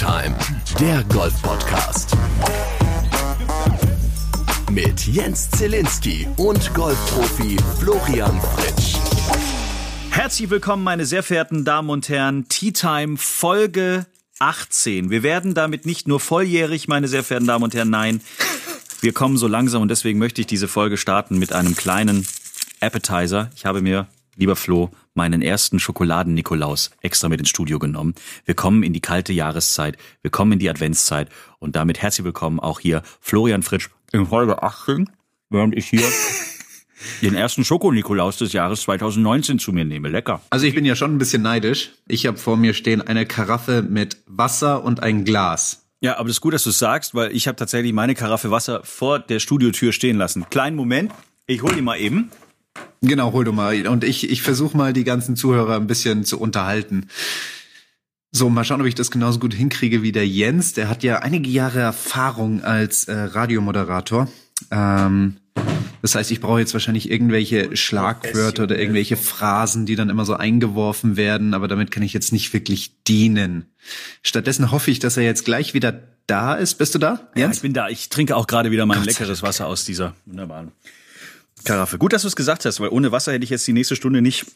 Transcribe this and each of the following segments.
Time, der Golf-Podcast. Mit Jens Zielinski und Golfprofi Florian Fritsch. Herzlich willkommen, meine sehr verehrten Damen und Herren. Tea Time Folge 18. Wir werden damit nicht nur volljährig, meine sehr verehrten Damen und Herren, nein. Wir kommen so langsam und deswegen möchte ich diese Folge starten mit einem kleinen Appetizer. Ich habe mir, lieber Flo, meinen ersten Schokoladen-Nikolaus extra mit ins Studio genommen. Wir kommen in die kalte Jahreszeit, wir kommen in die Adventszeit und damit herzlich willkommen auch hier Florian Fritsch in Folge 18, während ich hier den ersten Schoko-Nikolaus des Jahres 2019 zu mir nehme. Lecker. Also ich bin ja schon ein bisschen neidisch. Ich habe vor mir stehen eine Karaffe mit Wasser und ein Glas. Ja, aber das ist gut, dass du es sagst, weil ich habe tatsächlich meine Karaffe Wasser vor der Studiotür stehen lassen. Kleinen Moment, ich hol die mal eben. Genau, hol du mal. Und ich, ich versuche mal die ganzen Zuhörer ein bisschen zu unterhalten. So, mal schauen, ob ich das genauso gut hinkriege wie der Jens. Der hat ja einige Jahre Erfahrung als äh, Radiomoderator. Ähm, das heißt, ich brauche jetzt wahrscheinlich irgendwelche Schlagwörter oder irgendwelche Phrasen, die dann immer so eingeworfen werden, aber damit kann ich jetzt nicht wirklich dienen. Stattdessen hoffe ich, dass er jetzt gleich wieder da ist. Bist du da? Jens? Ja, ich bin da. Ich trinke auch gerade wieder mein Gott leckeres Wasser aus dieser wunderbaren Karaffe. Gut, dass du es gesagt hast, weil ohne Wasser hätte ich jetzt die nächste Stunde nicht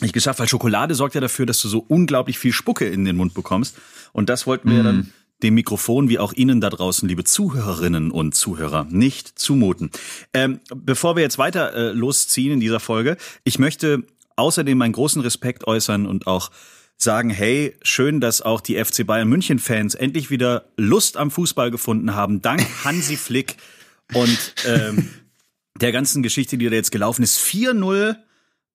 nicht geschafft, weil Schokolade sorgt ja dafür, dass du so unglaublich viel Spucke in den Mund bekommst. Und das wollten wir mm. dann dem Mikrofon wie auch Ihnen da draußen, liebe Zuhörerinnen und Zuhörer, nicht zumuten. Ähm, bevor wir jetzt weiter äh, losziehen in dieser Folge, ich möchte außerdem meinen großen Respekt äußern und auch sagen, hey, schön, dass auch die FC Bayern München Fans endlich wieder Lust am Fußball gefunden haben, dank Hansi Flick und ähm, der ganzen Geschichte, die da jetzt gelaufen ist. 4-0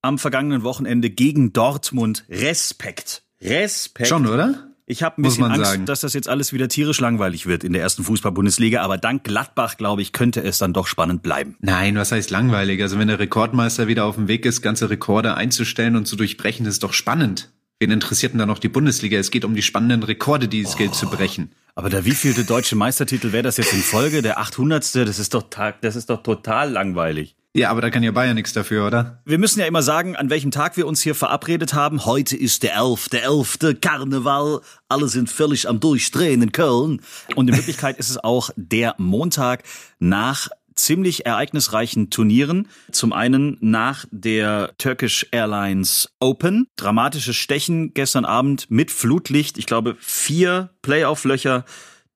am vergangenen Wochenende gegen Dortmund. Respekt. Respekt. Schon, oder? Ich habe ein bisschen Angst, sagen. dass das jetzt alles wieder tierisch langweilig wird in der ersten Fußball-Bundesliga, aber dank Gladbach, glaube ich, könnte es dann doch spannend bleiben. Nein, was heißt langweilig? Also wenn der Rekordmeister wieder auf dem Weg ist, ganze Rekorde einzustellen und zu durchbrechen, ist doch spannend. Wen interessiert denn da noch die Bundesliga? Es geht um die spannenden Rekorde, die es oh. gilt zu brechen. Aber der wievielte deutsche Meistertitel wäre das jetzt in Folge? Der 800. Das ist doch, das ist doch total langweilig. Ja, aber da kann ja Bayern nichts dafür, oder? Wir müssen ja immer sagen, an welchem Tag wir uns hier verabredet haben. Heute ist der 11. Der 11. Karneval. Alle sind völlig am Durchdrehen in Köln. Und in Wirklichkeit ist es auch der Montag nach ziemlich ereignisreichen Turnieren. Zum einen nach der Turkish Airlines Open. Dramatisches Stechen gestern Abend mit Flutlicht. Ich glaube, vier Playoff-Löcher.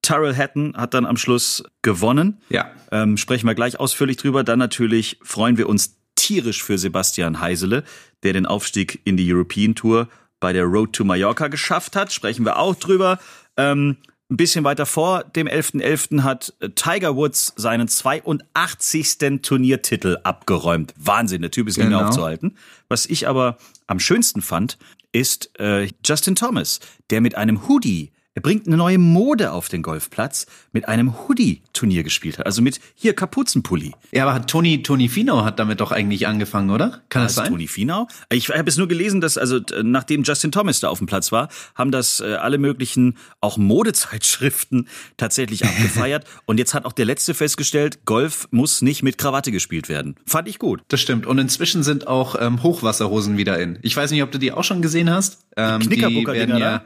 Tyrell Hatton hat dann am Schluss gewonnen. Ja. Ähm, sprechen wir gleich ausführlich drüber. Dann natürlich freuen wir uns tierisch für Sebastian Heisele, der den Aufstieg in die European Tour bei der Road to Mallorca geschafft hat. Sprechen wir auch drüber. Ähm, ein bisschen weiter vor dem 11.11. .11. hat äh, Tiger Woods seinen 82. Turniertitel abgeräumt. Wahnsinn, der Typ ist genau. nicht mehr genau. aufzuhalten. Was ich aber am schönsten fand, ist äh, Justin Thomas, der mit einem Hoodie er bringt eine neue Mode auf den Golfplatz mit einem Hoodie-Turnier gespielt hat. Also mit hier Kapuzenpulli. Ja, aber hat Tony, Tony Finau hat damit doch eigentlich angefangen, oder? Kann das, das sein? Tony Finau? Ich habe es nur gelesen, dass, also nachdem Justin Thomas da auf dem Platz war, haben das äh, alle möglichen, auch Modezeitschriften tatsächlich abgefeiert. Und jetzt hat auch der Letzte festgestellt, Golf muss nicht mit Krawatte gespielt werden. Fand ich gut. Das stimmt. Und inzwischen sind auch ähm, Hochwasserhosen wieder in. Ich weiß nicht, ob du die auch schon gesehen hast. Ähm, die Knickerbocker-Dinger, ja,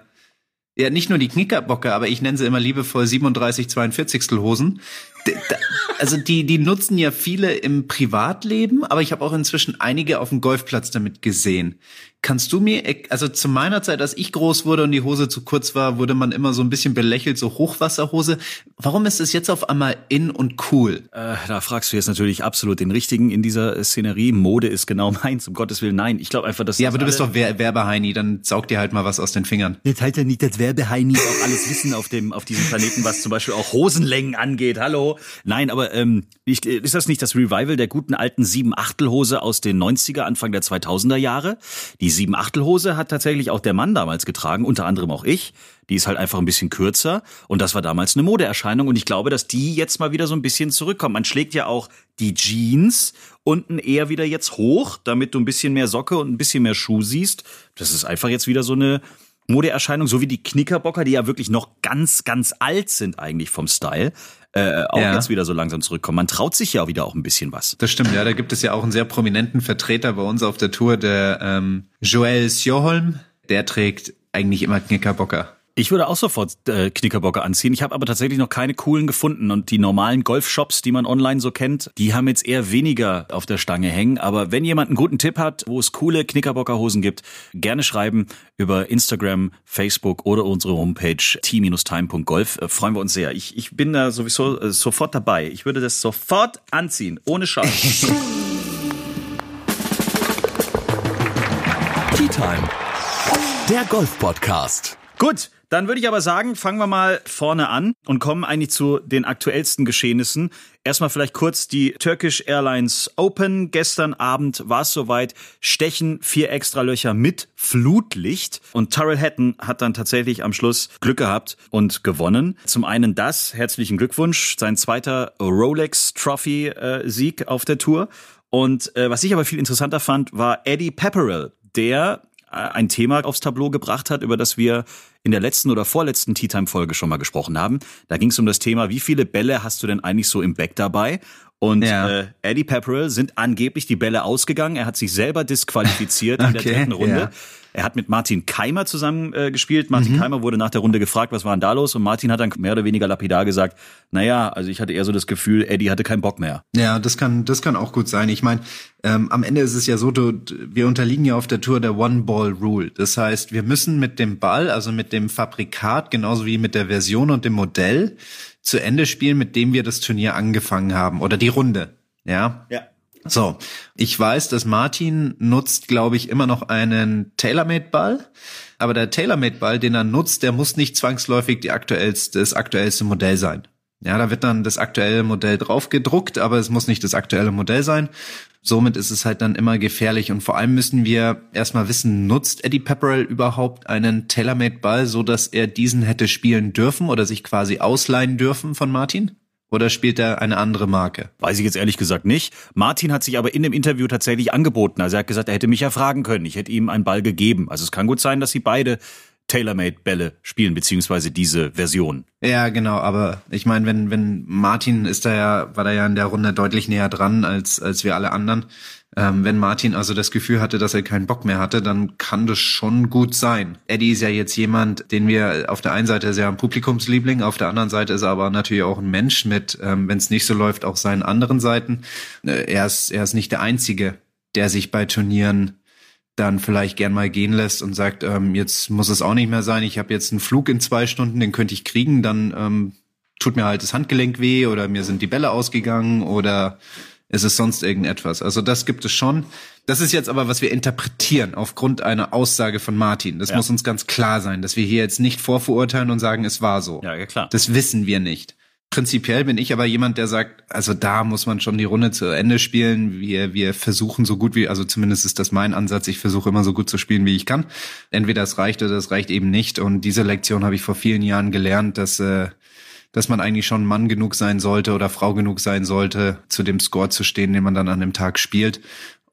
ja, nicht nur die Knickerbocke, aber ich nenne sie immer liebevoll 37 42 Hosen. Also die, die nutzen ja viele im Privatleben, aber ich habe auch inzwischen einige auf dem Golfplatz damit gesehen. Kannst du mir, also zu meiner Zeit, als ich groß wurde und die Hose zu kurz war, wurde man immer so ein bisschen belächelt, so Hochwasserhose. Warum ist es jetzt auf einmal in und cool? Äh, da fragst du jetzt natürlich absolut den Richtigen in dieser Szenerie. Mode ist genau meins, um Gottes Willen. Nein, ich glaube einfach, dass Ja, aber du bist doch Wer Werbeheini, dann saug dir halt mal was aus den Fingern. Jetzt halt ja nicht das Werbeheini auch alles wissen auf dem, auf diesem Planeten, was zum Beispiel auch Hosenlängen angeht. Hallo? Nein, aber ähm, ist das nicht das Revival der guten alten Sieben-Achtel-Hose aus den 90er, Anfang der 2000er Jahre? Die Sieben-Achtel-Hose hat tatsächlich auch der Mann damals getragen, unter anderem auch ich. Die ist halt einfach ein bisschen kürzer und das war damals eine Modeerscheinung und ich glaube, dass die jetzt mal wieder so ein bisschen zurückkommt. Man schlägt ja auch die Jeans unten eher wieder jetzt hoch, damit du ein bisschen mehr Socke und ein bisschen mehr Schuh siehst. Das ist einfach jetzt wieder so eine Modeerscheinung, so wie die Knickerbocker, die ja wirklich noch ganz, ganz alt sind eigentlich vom Style, äh, auch ja. jetzt wieder so langsam zurückkommen. Man traut sich ja auch wieder auch ein bisschen was. Das stimmt, ja. Da gibt es ja auch einen sehr prominenten Vertreter bei uns auf der Tour, der ähm, Joel Sjoholm. Der trägt eigentlich immer Knickerbocker. Ich würde auch sofort äh, Knickerbocke anziehen. Ich habe aber tatsächlich noch keine coolen gefunden. Und die normalen Golfshops, die man online so kennt, die haben jetzt eher weniger auf der Stange hängen. Aber wenn jemand einen guten Tipp hat, wo es coole Knickerbockerhosen gibt, gerne schreiben über Instagram, Facebook oder unsere Homepage t-time.golf. Äh, freuen wir uns sehr. Ich, ich bin da sowieso äh, sofort dabei. Ich würde das sofort anziehen, ohne Schau. Tea Time, der Golf-Podcast. Gut, dann würde ich aber sagen, fangen wir mal vorne an und kommen eigentlich zu den aktuellsten Geschehnissen. Erstmal vielleicht kurz die Turkish Airlines Open. Gestern Abend war es soweit. Stechen vier extra Löcher mit Flutlicht. Und Tyrell Hatton hat dann tatsächlich am Schluss Glück gehabt und gewonnen. Zum einen das, herzlichen Glückwunsch, sein zweiter Rolex Trophy äh, Sieg auf der Tour. Und äh, was ich aber viel interessanter fand, war Eddie Pepperell, der äh, ein Thema aufs Tableau gebracht hat, über das wir in der letzten oder vorletzten Tea Time Folge schon mal gesprochen haben. Da ging es um das Thema, wie viele Bälle hast du denn eigentlich so im Back dabei? Und ja. äh, Eddie Pepperell sind angeblich die Bälle ausgegangen. Er hat sich selber disqualifiziert in der dritten Runde. Ja. Er hat mit Martin Keimer zusammen äh, gespielt. Martin mhm. Keimer wurde nach der Runde gefragt, was war denn da los? Und Martin hat dann mehr oder weniger lapidar gesagt, naja, also ich hatte eher so das Gefühl, Eddie hatte keinen Bock mehr. Ja, das kann, das kann auch gut sein. Ich meine, ähm, am Ende ist es ja so, du, wir unterliegen ja auf der Tour der One-Ball-Rule. Das heißt, wir müssen mit dem Ball, also mit dem Fabrikat, genauso wie mit der Version und dem Modell, zu Ende spielen, mit dem wir das Turnier angefangen haben oder die Runde. Ja. Ja. So, ich weiß, dass Martin nutzt, glaube ich, immer noch einen TaylorMade-Ball. Aber der TaylorMade-Ball, den er nutzt, der muss nicht zwangsläufig die aktuellste, das aktuellste Modell sein. Ja, da wird dann das aktuelle Modell drauf gedruckt, aber es muss nicht das aktuelle Modell sein. Somit ist es halt dann immer gefährlich und vor allem müssen wir erstmal wissen, nutzt Eddie Pepperell überhaupt einen TaylorMade-Ball, so dass er diesen hätte spielen dürfen oder sich quasi ausleihen dürfen von Martin? Oder spielt er eine andere Marke? Weiß ich jetzt ehrlich gesagt nicht. Martin hat sich aber in dem Interview tatsächlich angeboten. Also er hat gesagt, er hätte mich ja fragen können. Ich hätte ihm einen Ball gegeben. Also es kann gut sein, dass sie beide Tailor-Made-Bälle spielen, beziehungsweise diese Version. Ja, genau, aber ich meine, wenn, wenn Martin ist da ja, war da ja in der Runde deutlich näher dran als, als wir alle anderen. Ähm, wenn Martin also das Gefühl hatte, dass er keinen Bock mehr hatte, dann kann das schon gut sein. Eddie ist ja jetzt jemand, den wir auf der einen Seite sehr ein Publikumsliebling, auf der anderen Seite ist er aber natürlich auch ein Mensch mit, ähm, wenn es nicht so läuft, auch seinen anderen Seiten. Äh, er ist, er ist nicht der Einzige, der sich bei Turnieren dann vielleicht gern mal gehen lässt und sagt, ähm, jetzt muss es auch nicht mehr sein, ich habe jetzt einen Flug in zwei Stunden, den könnte ich kriegen, dann ähm, tut mir halt das Handgelenk weh oder mir sind die Bälle ausgegangen oder es ist sonst irgendetwas. Also das gibt es schon. Das ist jetzt aber, was wir interpretieren aufgrund einer Aussage von Martin. Das ja. muss uns ganz klar sein, dass wir hier jetzt nicht vorverurteilen und sagen, es war so. Ja, ja klar. Das wissen wir nicht. Prinzipiell bin ich aber jemand, der sagt, also da muss man schon die Runde zu Ende spielen. Wir, wir versuchen so gut wie, also zumindest ist das mein Ansatz, ich versuche immer so gut zu spielen, wie ich kann. Entweder es reicht oder es reicht eben nicht. Und diese Lektion habe ich vor vielen Jahren gelernt, dass äh, dass man eigentlich schon Mann genug sein sollte oder Frau genug sein sollte, zu dem Score zu stehen, den man dann an dem Tag spielt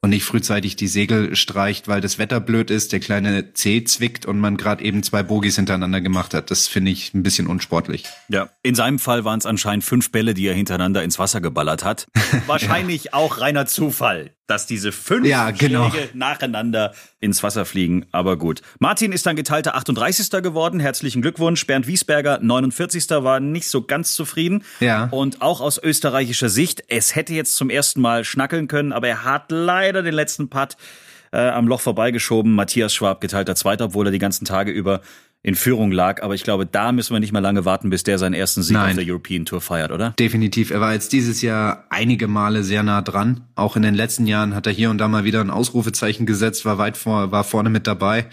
und nicht frühzeitig die Segel streicht, weil das Wetter blöd ist, der kleine C zwickt und man gerade eben zwei Bogies hintereinander gemacht hat. Das finde ich ein bisschen unsportlich. Ja, in seinem Fall waren es anscheinend fünf Bälle, die er hintereinander ins Wasser geballert hat. Wahrscheinlich ja. auch reiner Zufall dass diese fünf ja, genau. Schläge nacheinander ins Wasser fliegen. Aber gut. Martin ist dann geteilter 38. geworden. Herzlichen Glückwunsch. Bernd Wiesberger, 49. war nicht so ganz zufrieden. Ja. Und auch aus österreichischer Sicht, es hätte jetzt zum ersten Mal schnackeln können, aber er hat leider den letzten Putt äh, am Loch vorbeigeschoben. Matthias Schwab geteilter Zweiter, obwohl er die ganzen Tage über in Führung lag. Aber ich glaube, da müssen wir nicht mehr lange warten, bis der seinen ersten Sieg Nein. auf der European Tour feiert, oder? Definitiv. Er war jetzt dieses Jahr einige Male sehr nah dran. Auch in den letzten Jahren hat er hier und da mal wieder ein Ausrufezeichen gesetzt, war weit vor, war vorne mit dabei.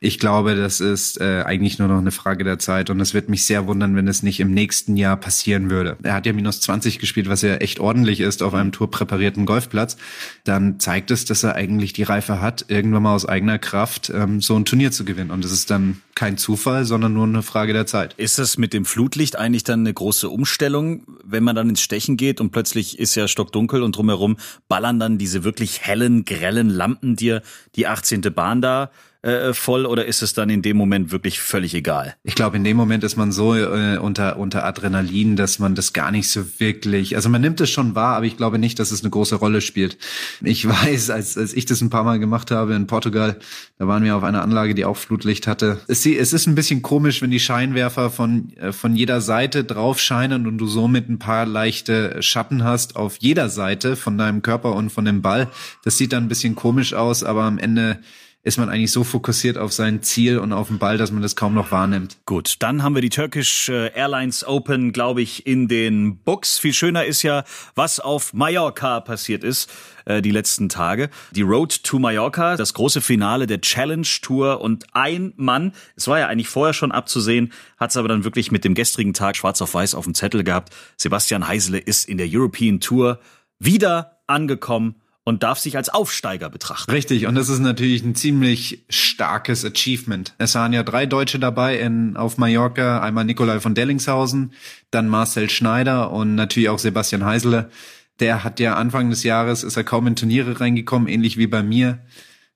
Ich glaube, das ist äh, eigentlich nur noch eine Frage der Zeit und es wird mich sehr wundern, wenn es nicht im nächsten Jahr passieren würde. Er hat ja minus 20 gespielt, was ja echt ordentlich ist auf einem tourpräparierten Golfplatz. Dann zeigt es, dass er eigentlich die Reife hat, irgendwann mal aus eigener Kraft ähm, so ein Turnier zu gewinnen. Und es ist dann kein Zufall, sondern nur eine Frage der Zeit. Ist das mit dem Flutlicht eigentlich dann eine große Umstellung, wenn man dann ins Stechen geht und plötzlich ist ja stockdunkel und drumherum ballern dann diese wirklich hellen, grellen Lampen dir die 18. Bahn da äh, voll oder ist es dann in dem Moment wirklich völlig egal? Ich glaube, in dem Moment ist man so äh, unter, unter Adrenalin, dass man das gar nicht so wirklich, also man nimmt es schon wahr, aber ich glaube nicht, dass es eine große Rolle spielt. Ich weiß, als, als ich das ein paar Mal gemacht habe in Portugal, da waren wir auf einer Anlage, die auch Flutlicht hatte. Es, es ist ein bisschen komisch, wenn die Scheinwerfer von, äh, von jeder Seite drauf scheinen und du somit ein paar leichte Schatten hast auf jeder Seite von deinem Körper und von dem Ball. Das sieht dann ein bisschen komisch aus, aber am Ende ist man eigentlich so fokussiert auf sein Ziel und auf den Ball, dass man das kaum noch wahrnimmt. Gut, dann haben wir die Turkish äh, Airlines Open, glaube ich, in den Books. Viel schöner ist ja, was auf Mallorca passiert ist äh, die letzten Tage. Die Road to Mallorca, das große Finale der Challenge Tour und ein Mann, es war ja eigentlich vorher schon abzusehen, hat es aber dann wirklich mit dem gestrigen Tag schwarz auf weiß auf dem Zettel gehabt. Sebastian Heisele ist in der European Tour wieder angekommen und darf sich als Aufsteiger betrachten. Richtig, und das ist natürlich ein ziemlich starkes Achievement. Es waren ja drei Deutsche dabei in, auf Mallorca, einmal Nikolai von Dellingshausen, dann Marcel Schneider und natürlich auch Sebastian Heisele. Der hat ja Anfang des Jahres, ist er kaum in Turniere reingekommen, ähnlich wie bei mir.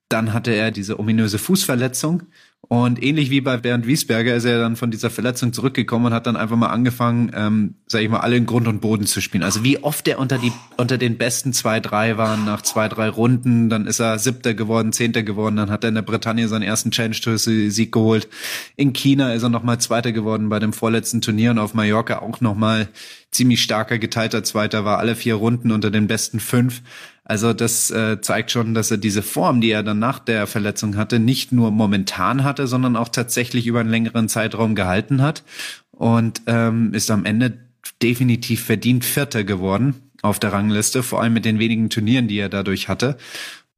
Dann hatte er diese ominöse Fußverletzung und ähnlich wie bei Bernd Wiesberger ist er dann von dieser Verletzung zurückgekommen und hat dann einfach mal angefangen, ähm, sag ich mal, alle in Grund und Boden zu spielen. Also wie oft er unter die unter den besten zwei, drei waren nach zwei, drei Runden, dann ist er Siebter geworden, Zehnter geworden, dann hat er in der Bretagne seinen ersten Challenge Sieg geholt. In China ist er nochmal Zweiter geworden bei dem vorletzten Turnier und auf Mallorca auch nochmal ziemlich starker geteilter Zweiter war, alle vier Runden unter den besten fünf. Also das äh, zeigt schon, dass er diese Form, die er dann nach der Verletzung hatte, nicht nur momentan hatte, sondern auch tatsächlich über einen längeren Zeitraum gehalten hat und ähm, ist am Ende definitiv verdient Vierter geworden auf der Rangliste, vor allem mit den wenigen Turnieren, die er dadurch hatte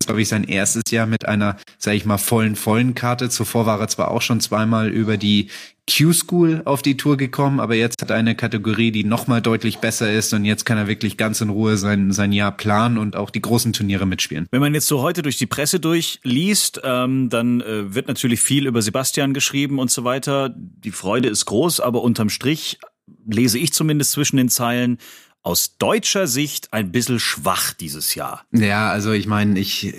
glaube ich, sein erstes Jahr mit einer, sage ich mal, vollen, vollen Karte. Zuvor war er zwar auch schon zweimal über die Q-School auf die Tour gekommen, aber jetzt hat er eine Kategorie, die nochmal deutlich besser ist und jetzt kann er wirklich ganz in Ruhe sein, sein Jahr planen und auch die großen Turniere mitspielen. Wenn man jetzt so heute durch die Presse durchliest, ähm, dann äh, wird natürlich viel über Sebastian geschrieben und so weiter. Die Freude ist groß, aber unterm Strich lese ich zumindest zwischen den Zeilen, aus deutscher Sicht ein bisschen schwach dieses Jahr. Ja, also ich meine, ich,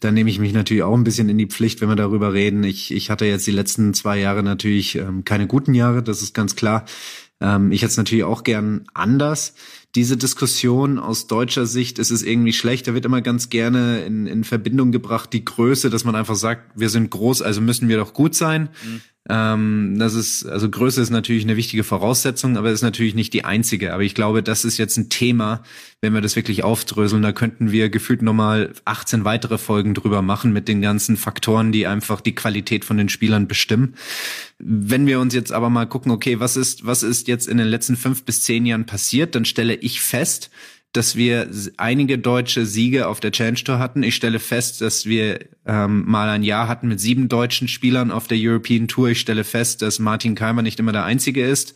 da nehme ich mich natürlich auch ein bisschen in die Pflicht, wenn wir darüber reden. Ich, ich hatte jetzt die letzten zwei Jahre natürlich ähm, keine guten Jahre, das ist ganz klar. Ähm, ich hätte es natürlich auch gern anders. Diese Diskussion aus deutscher Sicht ist es irgendwie schlecht. Da wird immer ganz gerne in, in Verbindung gebracht die Größe, dass man einfach sagt, wir sind groß, also müssen wir doch gut sein. Mhm. Ähm, das ist, also Größe ist natürlich eine wichtige Voraussetzung, aber ist natürlich nicht die einzige. Aber ich glaube, das ist jetzt ein Thema, wenn wir das wirklich aufdröseln, da könnten wir gefühlt nochmal 18 weitere Folgen drüber machen mit den ganzen Faktoren, die einfach die Qualität von den Spielern bestimmen. Wenn wir uns jetzt aber mal gucken, okay, was ist, was ist jetzt in den letzten fünf bis zehn Jahren passiert, dann stelle ich fest, dass wir einige deutsche Siege auf der Challenge Tour hatten. Ich stelle fest, dass wir ähm, mal ein Jahr hatten mit sieben deutschen Spielern auf der European Tour. Ich stelle fest, dass Martin Keimer nicht immer der Einzige ist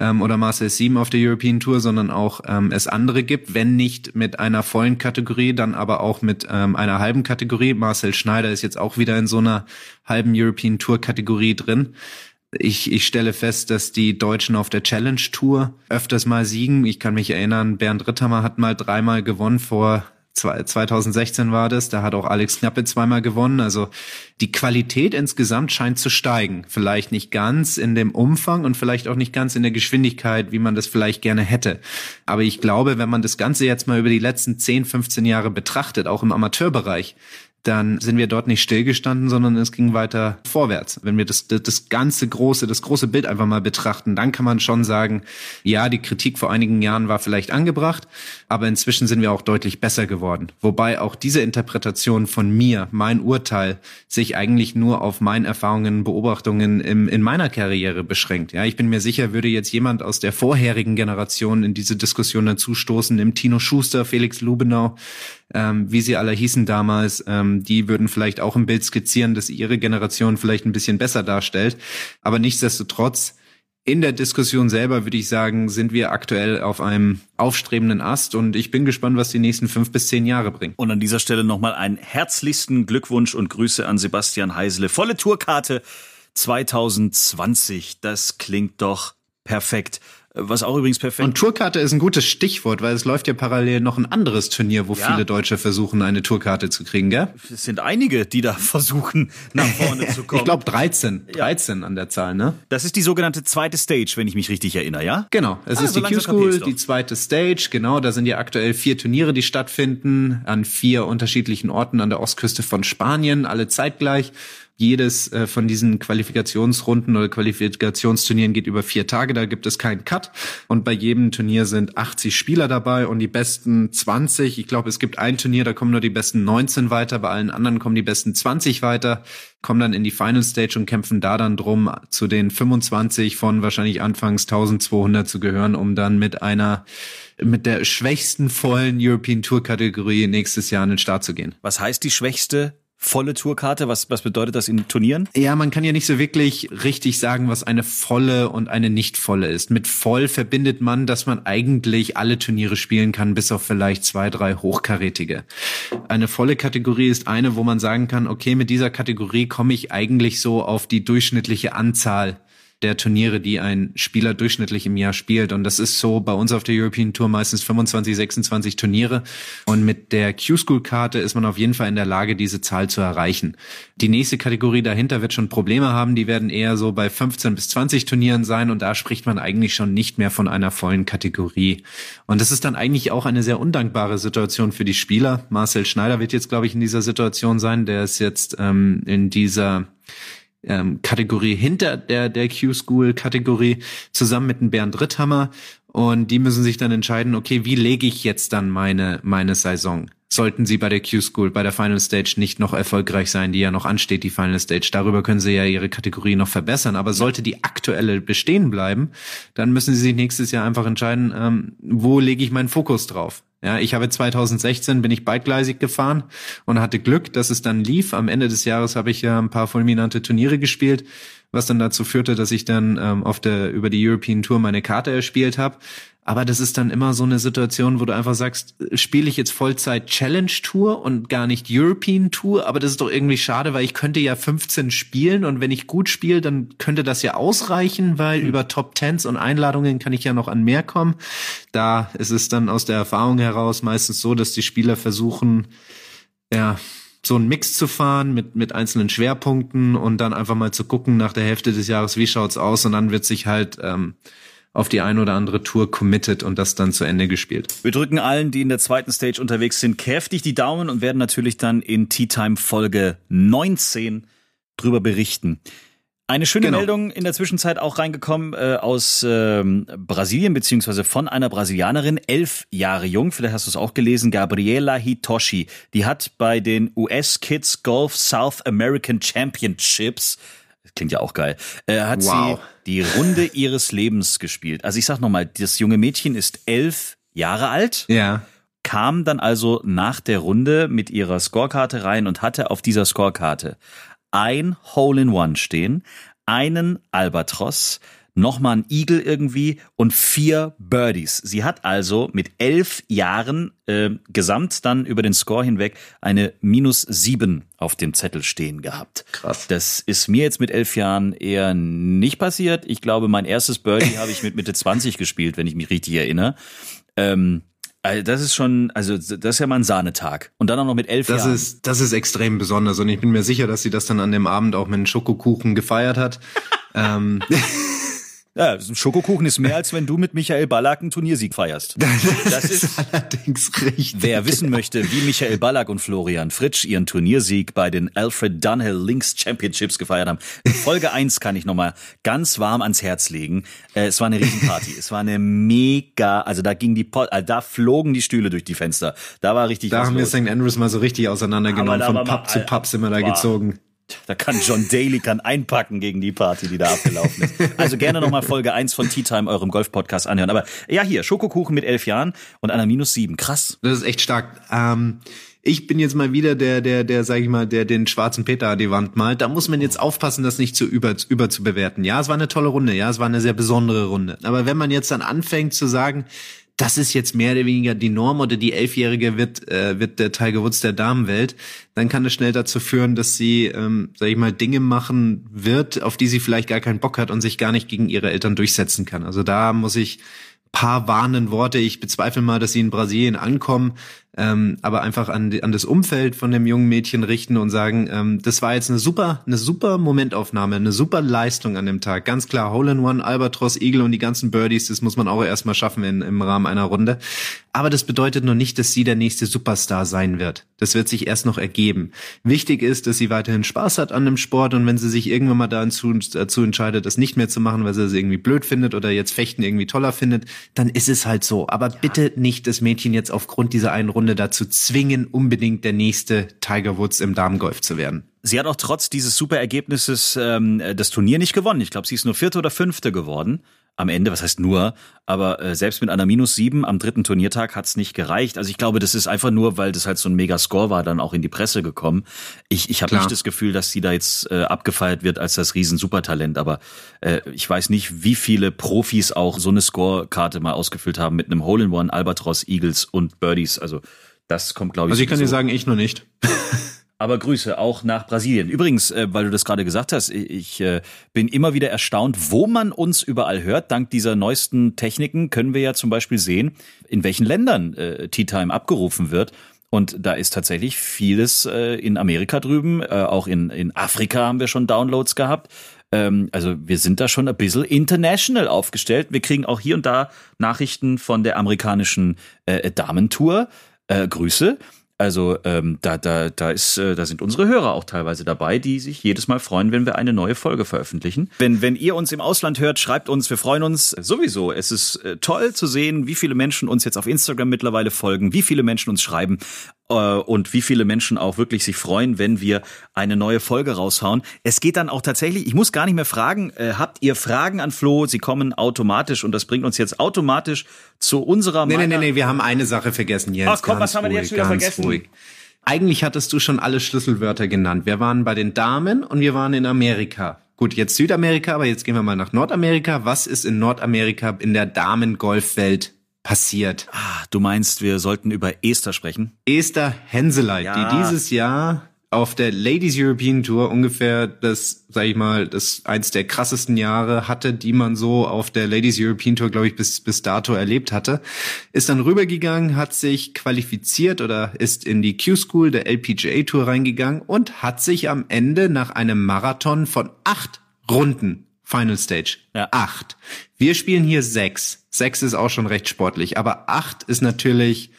ähm, oder Marcel Sieben auf der European Tour, sondern auch ähm, es andere gibt, wenn nicht mit einer vollen Kategorie, dann aber auch mit ähm, einer halben Kategorie. Marcel Schneider ist jetzt auch wieder in so einer halben European Tour Kategorie drin. Ich, ich stelle fest, dass die Deutschen auf der Challenge Tour öfters mal siegen. Ich kann mich erinnern, Bernd Ritthammer hat mal dreimal gewonnen vor 2016 war das, da hat auch Alex Knappe zweimal gewonnen. Also die Qualität insgesamt scheint zu steigen. Vielleicht nicht ganz in dem Umfang und vielleicht auch nicht ganz in der Geschwindigkeit, wie man das vielleicht gerne hätte. Aber ich glaube, wenn man das Ganze jetzt mal über die letzten 10, 15 Jahre betrachtet, auch im Amateurbereich, dann sind wir dort nicht stillgestanden, sondern es ging weiter vorwärts. Wenn wir das, das ganze große, das große Bild einfach mal betrachten, dann kann man schon sagen, ja, die Kritik vor einigen Jahren war vielleicht angebracht, aber inzwischen sind wir auch deutlich besser geworden. Wobei auch diese Interpretation von mir, mein Urteil, sich eigentlich nur auf meine Erfahrungen, Beobachtungen im, in meiner Karriere beschränkt. Ja, ich bin mir sicher, würde jetzt jemand aus der vorherigen Generation in diese Diskussion dazustoßen, im Tino Schuster, Felix Lubenau, ähm, wie sie alle hießen damals, ähm, die würden vielleicht auch ein Bild skizzieren, das ihre Generation vielleicht ein bisschen besser darstellt. Aber nichtsdestotrotz, in der Diskussion selber würde ich sagen, sind wir aktuell auf einem aufstrebenden Ast und ich bin gespannt, was die nächsten fünf bis zehn Jahre bringen. Und an dieser Stelle nochmal einen herzlichsten Glückwunsch und Grüße an Sebastian Heisele. Volle Tourkarte 2020. Das klingt doch perfekt. Was auch übrigens perfekt. Und Tourkarte ist ein gutes Stichwort, weil es läuft ja parallel noch ein anderes Turnier, wo Ja. viele Deutsche versuchen, eine Tourkarte zu kriegen, gell? es sind einige, die da versuchen, nach vorne zu kommen. Ich glaube 13. 13 an der Zahl, ne? das ist die sogenannte zweite Stage, wenn ich mich richtig erinnere, ja? Genau, es Ah, ist so die Q-School, die zweite Stage, genau, da sind ja aktuell vier Turniere, die stattfinden, an vier unterschiedlichen Orten an der Ostküste von Spanien, alle zeitgleich. Jedes äh, von diesen Qualifikationsrunden oder Qualifikationsturnieren geht über vier Tage, da gibt es keinen Cut. Und bei jedem Turnier sind 80 Spieler dabei und die besten 20. Ich glaube, es gibt ein Turnier, da kommen nur die besten 19 weiter, bei allen anderen kommen die besten 20 weiter, kommen dann in die Final Stage und kämpfen da dann drum, zu den 25 von wahrscheinlich anfangs 1200 zu gehören, um dann mit einer mit der schwächsten vollen European Tour Kategorie nächstes Jahr an den Start zu gehen. Was heißt die schwächste volle Tourkarte? Was, was bedeutet das in Turnieren? Ja, man kann ja nicht so wirklich richtig sagen, was eine volle und eine nicht volle ist. Mit voll verbindet man, dass man eigentlich alle Turniere spielen kann, bis auf vielleicht zwei, drei hochkarätige. Eine volle Kategorie ist eine, wo man sagen kann, okay, mit dieser Kategorie komme ich eigentlich so auf die durchschnittliche Anzahl der Turniere, die ein Spieler durchschnittlich im Jahr spielt. Und das ist so bei uns auf der European Tour meistens 25, 26 Turniere. Und mit der Q-School-Karte ist man auf jeden Fall in der Lage, diese Zahl zu erreichen. Die nächste Kategorie dahinter wird schon Probleme haben. Die werden eher so bei 15 bis 20 Turnieren sein. Und da spricht man eigentlich schon nicht mehr von einer vollen Kategorie. Und das ist dann eigentlich auch eine sehr undankbare Situation für die Spieler. Marcel Schneider wird jetzt, glaube ich, in dieser Situation sein. Der ist jetzt ähm, in dieser ähm, Kategorie hinter der, der Q-School-Kategorie zusammen mit dem Bernd Ritthammer. Und die müssen sich dann entscheiden, okay, wie lege ich jetzt dann meine, meine Saison? Sollten sie bei der Q-School, bei der Final Stage nicht noch erfolgreich sein, die ja noch ansteht, die Final Stage. Darüber können sie ja ihre Kategorie noch verbessern. Aber sollte die aktuelle bestehen bleiben, dann müssen sie sich nächstes Jahr einfach entscheiden, ähm, wo lege ich meinen Fokus drauf? Ja, ich habe 2016 bin ich beidgleisig gefahren und hatte Glück, dass es dann lief. Am Ende des Jahres habe ich ja ein paar fulminante Turniere gespielt, was dann dazu führte, dass ich dann ähm, auf der über die European Tour meine Karte erspielt habe. Aber das ist dann immer so eine Situation, wo du einfach sagst, spiele ich jetzt Vollzeit Challenge Tour und gar nicht European Tour, aber das ist doch irgendwie schade, weil ich könnte ja 15 spielen und wenn ich gut spiele, dann könnte das ja ausreichen, weil über Top Tens und Einladungen kann ich ja noch an mehr kommen. Da ist es dann aus der Erfahrung heraus meistens so, dass die Spieler versuchen, ja, so einen Mix zu fahren mit, mit einzelnen Schwerpunkten und dann einfach mal zu gucken nach der Hälfte des Jahres, wie schaut's aus? Und dann wird sich halt ähm, auf die ein oder andere Tour committed und das dann zu Ende gespielt. Wir drücken allen, die in der zweiten Stage unterwegs sind, kräftig die Daumen und werden natürlich dann in Tea Time Folge 19 drüber berichten. Eine schöne Genau. Meldung in der Zwischenzeit auch reingekommen äh, aus ähm, Brasilien, beziehungsweise von einer Brasilianerin, elf Jahre jung, vielleicht hast du es auch gelesen, Gabriela Hitoshi. Die hat bei den US Kids Golf South American Championships, klingt ja auch geil, äh, hat Wow. sie die Runde ihres Lebens gespielt. Also ich sag nochmal, das junge Mädchen ist elf Jahre alt Ja. kam dann also nach der Runde mit ihrer Scorekarte rein und hatte auf dieser Scorekarte ein Hole-in-One stehen, einen Albatros, nochmal ein Eagle irgendwie und vier Birdies. Sie hat also mit elf Jahren äh, gesamt dann über den Score hinweg eine minus sieben auf dem Zettel stehen gehabt. Krass. Das ist mir jetzt mit elf Jahren eher nicht passiert. Ich glaube, mein erstes Birdie habe ich mit Mitte 20 gespielt, wenn ich mich richtig erinnere. Ähm, also das ist schon, also das ist ja mal ein Sahnetag. Und dann auch noch mit elf Das Jahren. ist, das ist extrem besonders und ich bin mir sicher, dass sie das dann an dem Abend auch mit einem Schokokuchen gefeiert hat. ähm, ja, ein Schokokuchen ist mehr, als wenn du mit Michael Ballack einen Turniersieg feierst. Das ist, allerdings richtig. wer wissen möchte, wie Michael Ballack und Florian Fritsch ihren Turniersieg bei den Alfred Dunhill Links Championships gefeiert haben. Folge 1 kann ich nochmal ganz warm ans Herz legen. Äh, es war eine Riesenparty. es war eine mega, also da ging die, äh, da flogen die Stühle durch die Fenster. Da war richtig Da haben wir los. St. Andrews mal so richtig auseinandergenommen. Von war mal- Pub zu Pub sind wir da Boah. gezogen. Da kann John Daly kann einpacken gegen die Party, die da abgelaufen ist. Also gerne nochmal Folge 1 von Tea Time, eurem Golf-Podcast anhören. Aber ja, hier, Schokokuchen mit elf Jahren und einer minus sieben. Krass. Das ist echt stark. Ähm, ich bin jetzt mal wieder der, der, der, sag ich mal, der den schwarzen Peter an die Wand malt. Da muss man jetzt aufpassen, das nicht zu über, über zu bewerten. Ja, es war eine tolle Runde. Ja, es war eine sehr besondere Runde. Aber wenn man jetzt dann anfängt zu sagen, das ist jetzt mehr oder weniger die Norm oder die Elfjährige wird, äh, wird der Tiger Woods der Damenwelt, dann kann es schnell dazu führen, dass sie, ähm, sag ich mal, Dinge machen wird, auf die sie vielleicht gar keinen Bock hat und sich gar nicht gegen ihre Eltern durchsetzen kann. Also da muss ich paar warnenden Worte. Ich bezweifle mal, dass sie in Brasilien ankommen, ähm, aber einfach an, an das Umfeld von dem jungen Mädchen richten und sagen, ähm, das war jetzt eine super, eine super Momentaufnahme, eine super Leistung an dem Tag. Ganz klar, Hole in One, Albatros, Eagle und die ganzen Birdies, das muss man auch erstmal schaffen in, im Rahmen einer Runde. Aber das bedeutet noch nicht, dass sie der nächste Superstar sein wird. Das wird sich erst noch ergeben. Wichtig ist, dass sie weiterhin Spaß hat an dem Sport und wenn sie sich irgendwann mal dazu, dazu entscheidet, das nicht mehr zu machen, weil sie es irgendwie blöd findet oder jetzt Fechten irgendwie toller findet, dann ist es halt so. Aber ja. bitte nicht das Mädchen jetzt aufgrund dieser einen Runde dazu zwingen, unbedingt der nächste Tiger Woods im Damengolf zu werden. Sie hat auch trotz dieses super Ergebnisses ähm, das Turnier nicht gewonnen. Ich glaube, sie ist nur Vierte oder Fünfte geworden am Ende, was heißt nur, aber äh, selbst mit einer Minus sieben am dritten Turniertag hat's nicht gereicht. Also ich glaube, das ist einfach nur, weil das halt so ein Mega-Score war, dann auch in die Presse gekommen. Ich, ich habe nicht das Gefühl, dass sie da jetzt äh, abgefeiert wird als das Riesen-Supertalent, aber äh, ich weiß nicht, wie viele Profis auch so eine Score-Karte mal ausgefüllt haben mit einem Hole-in-One, Albatros, Eagles und Birdies. Also das kommt, glaube ich. Also ich kann dir sagen, ich noch nicht. Aber Grüße auch nach Brasilien. Übrigens, äh, weil du das gerade gesagt hast, ich äh, bin immer wieder erstaunt, wo man uns überall hört. Dank dieser neuesten Techniken können wir ja zum Beispiel sehen, in welchen Ländern äh, Tea Time abgerufen wird. Und da ist tatsächlich vieles äh, in Amerika drüben, äh, auch in, in Afrika haben wir schon Downloads gehabt. Ähm, also wir sind da schon ein bisschen international aufgestellt. Wir kriegen auch hier und da Nachrichten von der amerikanischen äh, Damentour. Äh, Grüße. Also ähm, da, da, da ist, äh, da sind unsere Hörer auch teilweise dabei, die sich jedes Mal freuen, wenn wir eine neue Folge veröffentlichen. Wenn, wenn ihr uns im Ausland hört, schreibt uns, wir freuen uns sowieso. Es ist äh, toll zu sehen, wie viele Menschen uns jetzt auf Instagram mittlerweile folgen, wie viele Menschen uns schreiben und wie viele Menschen auch wirklich sich freuen, wenn wir eine neue Folge raushauen. Es geht dann auch tatsächlich, ich muss gar nicht mehr fragen, äh, habt ihr Fragen an Flo? Sie kommen automatisch und das bringt uns jetzt automatisch zu unserer Nee, nee, nee, nee, wir haben eine Sache vergessen, Jens. Ach komm, was haben wir jetzt wieder vergessen? Ruhig. Eigentlich hattest du schon alle Schlüsselwörter genannt. Wir waren bei den Damen und wir waren in Amerika. Gut, jetzt Südamerika, aber jetzt gehen wir mal nach Nordamerika. Was ist in Nordamerika in der Damengolfwelt passiert. Ah, du meinst, wir sollten über Esther sprechen? Esther Henseleit, ja. die dieses Jahr auf der Ladies European Tour ungefähr das, sag ich mal, das eins der krassesten Jahre hatte, die man so auf der Ladies European Tour, glaube ich, bis, bis dato erlebt hatte, ist dann rübergegangen, hat sich qualifiziert oder ist in die Q-School der LPGA Tour reingegangen und hat sich am Ende nach einem Marathon von acht Runden Final Stage. Ja. Acht. Wir spielen hier sechs. Sechs ist auch schon recht sportlich, aber acht ist natürlich,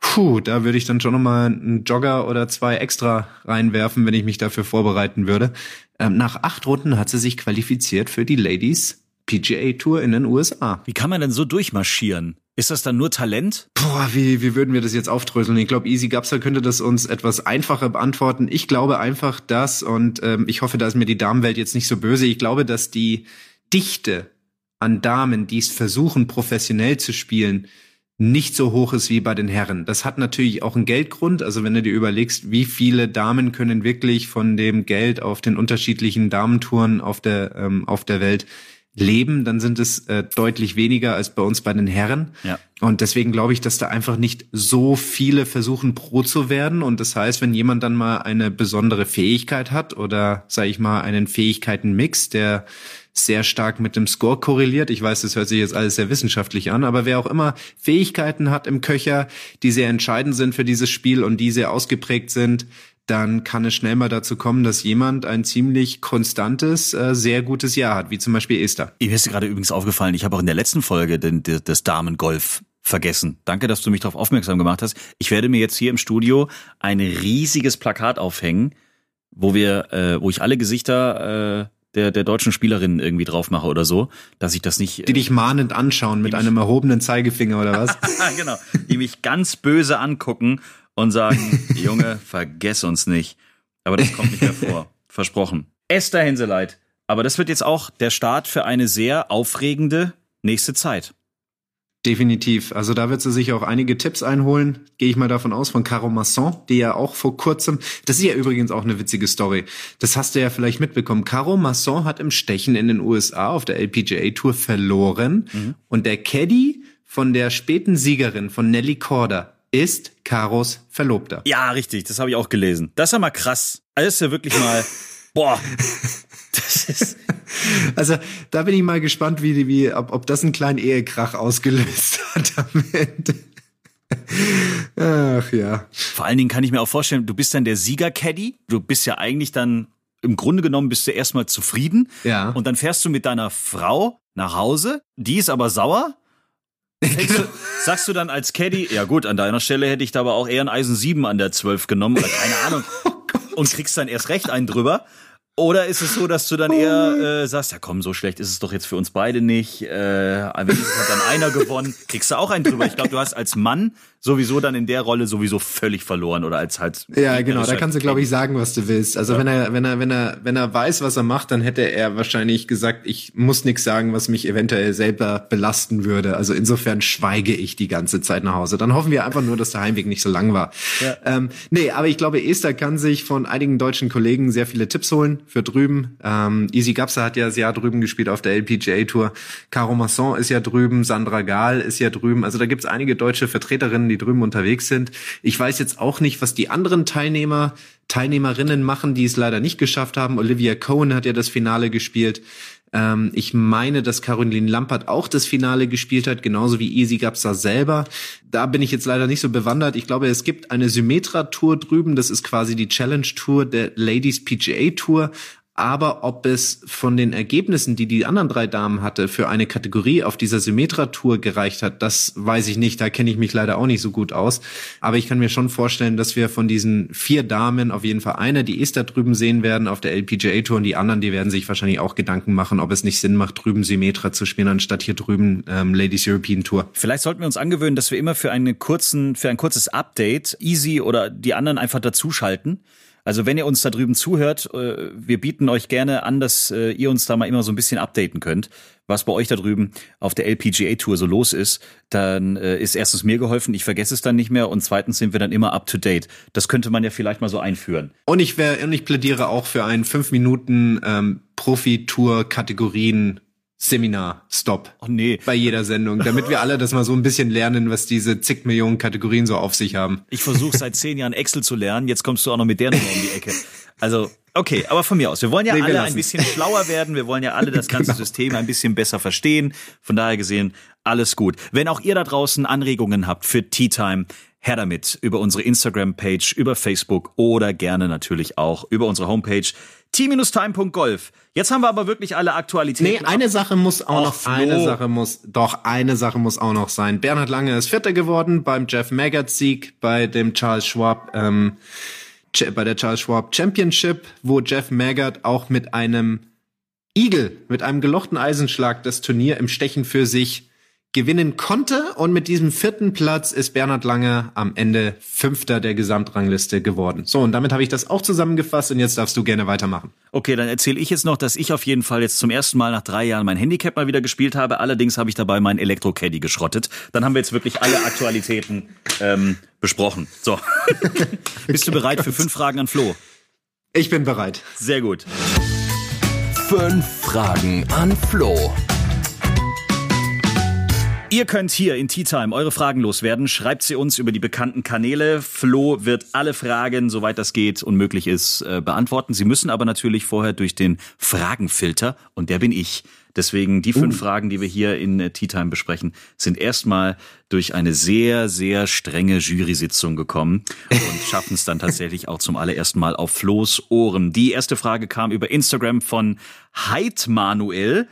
puh, da würde ich dann schon nochmal einen Jogger oder zwei extra reinwerfen, wenn ich mich dafür vorbereiten würde. Ähm, nach acht Runden hat sie sich qualifiziert für die Ladies PGA Tour in den USA. Wie kann man denn so durchmarschieren? Ist das dann nur Talent? Boah, wie, wie würden wir das jetzt aufdröseln? Ich glaube, Easy Gapser könnte das uns etwas einfacher beantworten. Ich glaube einfach das, und ähm, ich hoffe, da ist mir die Damenwelt jetzt nicht so böse, ich glaube, dass die Dichte an Damen, die es versuchen, professionell zu spielen, nicht so hoch ist wie bei den Herren. Das hat natürlich auch einen Geldgrund. Also wenn du dir überlegst, wie viele Damen können wirklich von dem Geld auf den unterschiedlichen Damentouren auf der, ähm, auf der Welt leben, dann sind es äh, deutlich weniger als bei uns bei den Herren. Ja. Und deswegen glaube ich, dass da einfach nicht so viele versuchen, Pro zu werden. Und das heißt, wenn jemand dann mal eine besondere Fähigkeit hat oder, sage ich mal, einen Fähigkeitenmix, der sehr stark mit dem Score korreliert. Ich weiß, das hört sich jetzt alles sehr wissenschaftlich an, aber wer auch immer Fähigkeiten hat im Köcher, die sehr entscheidend sind für dieses Spiel und die sehr ausgeprägt sind, dann kann es schnell mal dazu kommen, dass jemand ein ziemlich konstantes, äh, sehr gutes Jahr hat, wie zum Beispiel Esther. Mir ist gerade übrigens aufgefallen, ich habe auch in der letzten Folge den, das Damengolf vergessen. Danke, dass du mich darauf aufmerksam gemacht hast. Ich werde mir jetzt hier im Studio ein riesiges Plakat aufhängen, wo wir, äh, wo ich alle Gesichter äh, der, der deutschen Spielerinnen irgendwie drauf mache oder so, dass ich das nicht. Die dich mahnend anschauen mit einem erhobenen Zeigefinger oder was? genau. Die mich ganz böse angucken und sagen, Junge, vergess uns nicht. Aber das kommt nicht mehr vor. Versprochen. Esther Henseleit. Aber das wird jetzt auch der Start für eine sehr aufregende nächste Zeit. Definitiv. Also da wird sie sich auch einige Tipps einholen, gehe ich mal davon aus, von Caro Masson, die ja auch vor kurzem, das ist ja übrigens auch eine witzige Story, das hast du ja vielleicht mitbekommen. Caro Masson hat im Stechen in den USA auf der LPGA Tour verloren mhm. und der Caddy von der späten Siegerin von Nelly Korda ist Karos Verlobter. Ja, richtig, das habe ich auch gelesen. Das ist ja mal krass. Also ist ja wirklich mal, boah. Das ist also da bin ich mal gespannt, wie, wie ob, ob das einen kleinen Ehekrach ausgelöst hat am Ende. Ach ja. Vor allen Dingen kann ich mir auch vorstellen, du bist dann der Sieger-Caddy. Du bist ja eigentlich dann, im Grunde genommen bist du erstmal zufrieden. Ja. Und dann fährst du mit deiner Frau nach Hause. Die ist aber sauer. Du, sagst du dann als Caddy, ja gut, an deiner Stelle hätte ich da aber auch eher ein Eisen 7 an der 12 genommen oder keine Ahnung. Oh und kriegst dann erst recht einen drüber. Oder ist es so, dass du dann eher äh, sagst, ja komm, so schlecht ist es doch jetzt für uns beide nicht. Äh, wenn hat dann einer gewonnen, kriegst du auch einen drüber. Ich glaube, du hast als Mann sowieso dann in der Rolle sowieso völlig verloren oder als halt. Ja, genau, da kannst du glaube ich sagen, was du willst. Also ja. wenn er wenn er wenn er wenn er weiß, was er macht, dann hätte er wahrscheinlich gesagt, ich muss nichts sagen, was mich eventuell selber belasten würde. Also insofern schweige ich die ganze Zeit nach Hause. Dann hoffen wir einfach nur, dass der Heimweg nicht so lang war. Ja. Ähm, nee, aber ich glaube, Esther kann sich von einigen deutschen Kollegen sehr viele Tipps holen für drüben. Ähm, Easy Gapsa hat ja das Jahr drüben gespielt auf der LPGA Tour. Caro Masson ist ja drüben, Sandra Gahl ist ja drüben. Also da gibt's einige deutsche Vertreterinnen, die drüben unterwegs sind. Ich weiß jetzt auch nicht, was die anderen Teilnehmer, Teilnehmerinnen machen, die es leider nicht geschafft haben. Olivia Cohen hat ja das Finale gespielt. Ähm, ich meine, dass Caroline Lampert auch das Finale gespielt hat, genauso wie Easy Gapsa selber. Da bin ich jetzt leider nicht so bewandert. Ich glaube, es gibt eine Symmetra-Tour drüben. Das ist quasi die Challenge-Tour der Ladies PGA Tour. Aber ob es von den Ergebnissen, die die anderen drei Damen hatte, für eine Kategorie auf dieser Symmetra-Tour gereicht hat, das weiß ich nicht. Da kenne ich mich leider auch nicht so gut aus. Aber ich kann mir schon vorstellen, dass wir von diesen vier Damen auf jeden Fall eine, die ist da drüben sehen werden auf der LPGA-Tour und die anderen, die werden sich wahrscheinlich auch Gedanken machen, ob es nicht Sinn macht, drüben Symmetra zu spielen, anstatt hier drüben ähm, Ladies European Tour. Vielleicht sollten wir uns angewöhnen, dass wir immer für einen kurzen, für ein kurzes Update Easy oder die anderen einfach dazuschalten. Also wenn ihr uns da drüben zuhört, äh, wir bieten euch gerne an, dass äh, ihr uns da mal immer so ein bisschen updaten könnt, was bei euch da drüben auf der LPGA Tour so los ist. Dann äh, ist erstens mir geholfen, ich vergesse es dann nicht mehr und zweitens sind wir dann immer up to date. Das könnte man ja vielleicht mal so einführen. Und ich wäre und ich plädiere auch für einen fünf Minuten ähm, Profi-Tour Kategorien Seminar, Stop. Oh nee. Bei jeder Sendung, damit wir alle das mal so ein bisschen lernen, was diese zig Millionen Kategorien so auf sich haben. Ich versuche seit zehn Jahren Excel zu lernen, jetzt kommst du auch noch mit der Nummer um die Ecke. Also, okay, aber von mir aus. Wir wollen ja nee, alle ein bisschen schlauer werden, wir wollen ja alle das ganze genau. System ein bisschen besser verstehen. Von daher gesehen, alles gut. Wenn auch ihr da draußen Anregungen habt für Tea Time, her damit über unsere Instagram-Page, über Facebook oder gerne natürlich auch über unsere Homepage t-time.golf. Jetzt haben wir aber wirklich alle Aktualitäten. Nee, eine Sache muss auch Och, noch, Flo. eine Sache muss, doch, eine Sache muss auch noch sein. Bernhard Lange ist Vierter geworden beim Jeff Maggart Sieg, bei dem Charles Schwab, ähm, bei der Charles Schwab Championship, wo Jeff Maggart auch mit einem Igel, mit einem gelochten Eisenschlag das Turnier im Stechen für sich gewinnen konnte. Und mit diesem vierten Platz ist Bernhard Lange am Ende Fünfter der Gesamtrangliste geworden. So, und damit habe ich das auch zusammengefasst und jetzt darfst du gerne weitermachen. Okay, dann erzähle ich jetzt noch, dass ich auf jeden Fall jetzt zum ersten Mal nach drei Jahren mein Handicap mal wieder gespielt habe. Allerdings habe ich dabei mein Elektro-Caddy geschrottet. Dann haben wir jetzt wirklich alle Aktualitäten ähm, besprochen. So. Bist du bereit für fünf Fragen an Flo? Ich bin bereit. Sehr gut. Fünf Fragen an Flo. Ihr könnt hier in Tea Time eure Fragen loswerden. Schreibt sie uns über die bekannten Kanäle. Flo wird alle Fragen, soweit das geht und möglich ist, äh, beantworten. Sie müssen aber natürlich vorher durch den Fragenfilter und der bin ich. Deswegen die fünf uh. Fragen, die wir hier in äh, Tea Time besprechen, sind erstmal durch eine sehr, sehr strenge Jury-Sitzung gekommen und schaffen es dann tatsächlich auch zum allerersten Mal auf Flo's Ohren. Die erste Frage kam über Instagram von Heid Manuel.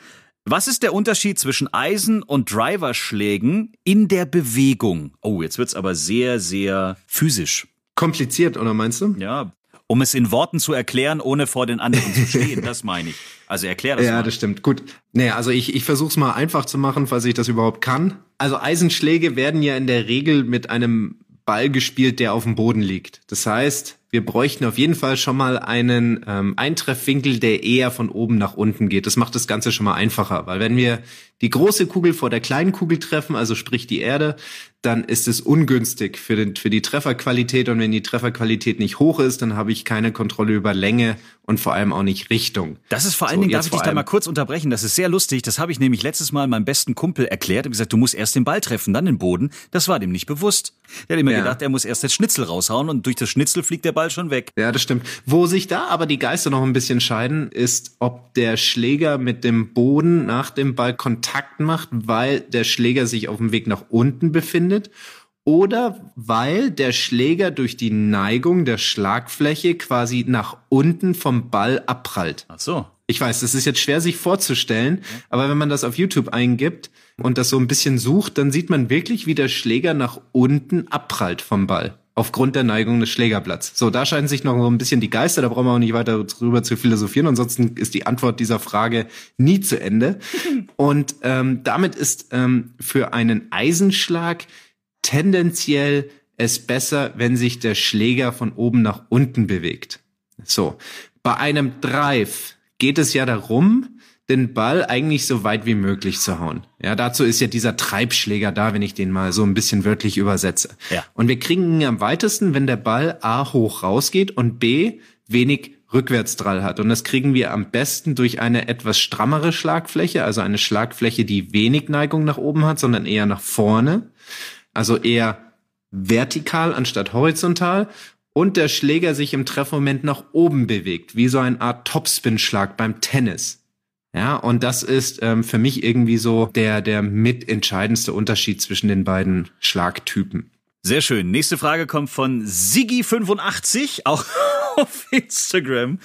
Was ist der Unterschied zwischen Eisen- und Driverschlägen in der Bewegung? Oh, jetzt wird's aber sehr, sehr physisch. Kompliziert, oder meinst du? Ja, um es in Worten zu erklären, ohne vor den anderen zu stehen, das meine ich. Also erklär das ja, mal. Ja, das stimmt. Gut. Nee, also ich, ich versuche es mal einfach zu machen, falls ich das überhaupt kann. Also Eisenschläge werden ja in der Regel mit einem Ball gespielt, der auf dem Boden liegt. Das heißt, wir bräuchten auf jeden Fall schon mal einen ähm, Eintreffwinkel, der eher von oben nach unten geht. Das macht das Ganze schon mal einfacher, weil wenn wir die große Kugel vor der kleinen Kugel treffen, also sprich die Erde, dann ist es ungünstig für, den, für die Trefferqualität. Und wenn die Trefferqualität nicht hoch ist, dann habe ich keine Kontrolle über Länge und vor allem auch nicht Richtung. Das ist vor allen so, Dingen, darf ich dich da mal kurz unterbrechen, das ist sehr lustig. Das habe ich nämlich letztes Mal meinem besten Kumpel erklärt und gesagt, du musst erst den Ball treffen, dann den Boden. Das war dem nicht bewusst. Der hat immer ja. gedacht, er muss erst das Schnitzel raushauen und durch das Schnitzel fliegt der Ball schon weg. Ja, das stimmt. Wo sich da aber die Geister noch ein bisschen scheiden, ist, ob der Schläger mit dem Boden nach dem Ball Kontakt macht, weil der Schläger sich auf dem Weg nach unten befindet oder weil der Schläger durch die Neigung der Schlagfläche quasi nach unten vom Ball abprallt. Ach so. Ich weiß, das ist jetzt schwer sich vorzustellen, aber wenn man das auf YouTube eingibt und das so ein bisschen sucht, dann sieht man wirklich, wie der Schläger nach unten abprallt vom Ball. Aufgrund der Neigung des Schlägerblatts. So, da scheinen sich noch so ein bisschen die Geister, da brauchen wir auch nicht weiter drüber zu philosophieren. Ansonsten ist die Antwort dieser Frage nie zu Ende. Und ähm, damit ist ähm, für einen Eisenschlag tendenziell es besser, wenn sich der Schläger von oben nach unten bewegt. So. Bei einem Drive geht es ja darum, den Ball eigentlich so weit wie möglich zu hauen. Ja, dazu ist ja dieser Treibschläger da, wenn ich den mal so ein bisschen wörtlich übersetze. Ja. Und wir kriegen ihn am weitesten, wenn der Ball A hoch rausgeht und B wenig Rückwärtsdrall hat. Und das kriegen wir am besten durch eine etwas strammere Schlagfläche, also eine Schlagfläche, die wenig Neigung nach oben hat, sondern eher nach vorne also eher vertikal anstatt horizontal und der Schläger sich im Treffmoment nach oben bewegt, wie so eine Art Topspin-Schlag beim Tennis. Ja, und das ist ähm, für mich irgendwie so der, der mitentscheidendste Unterschied zwischen den beiden Schlagtypen. Sehr schön. Nächste Frage kommt von Siggi85, auch auf Instagram.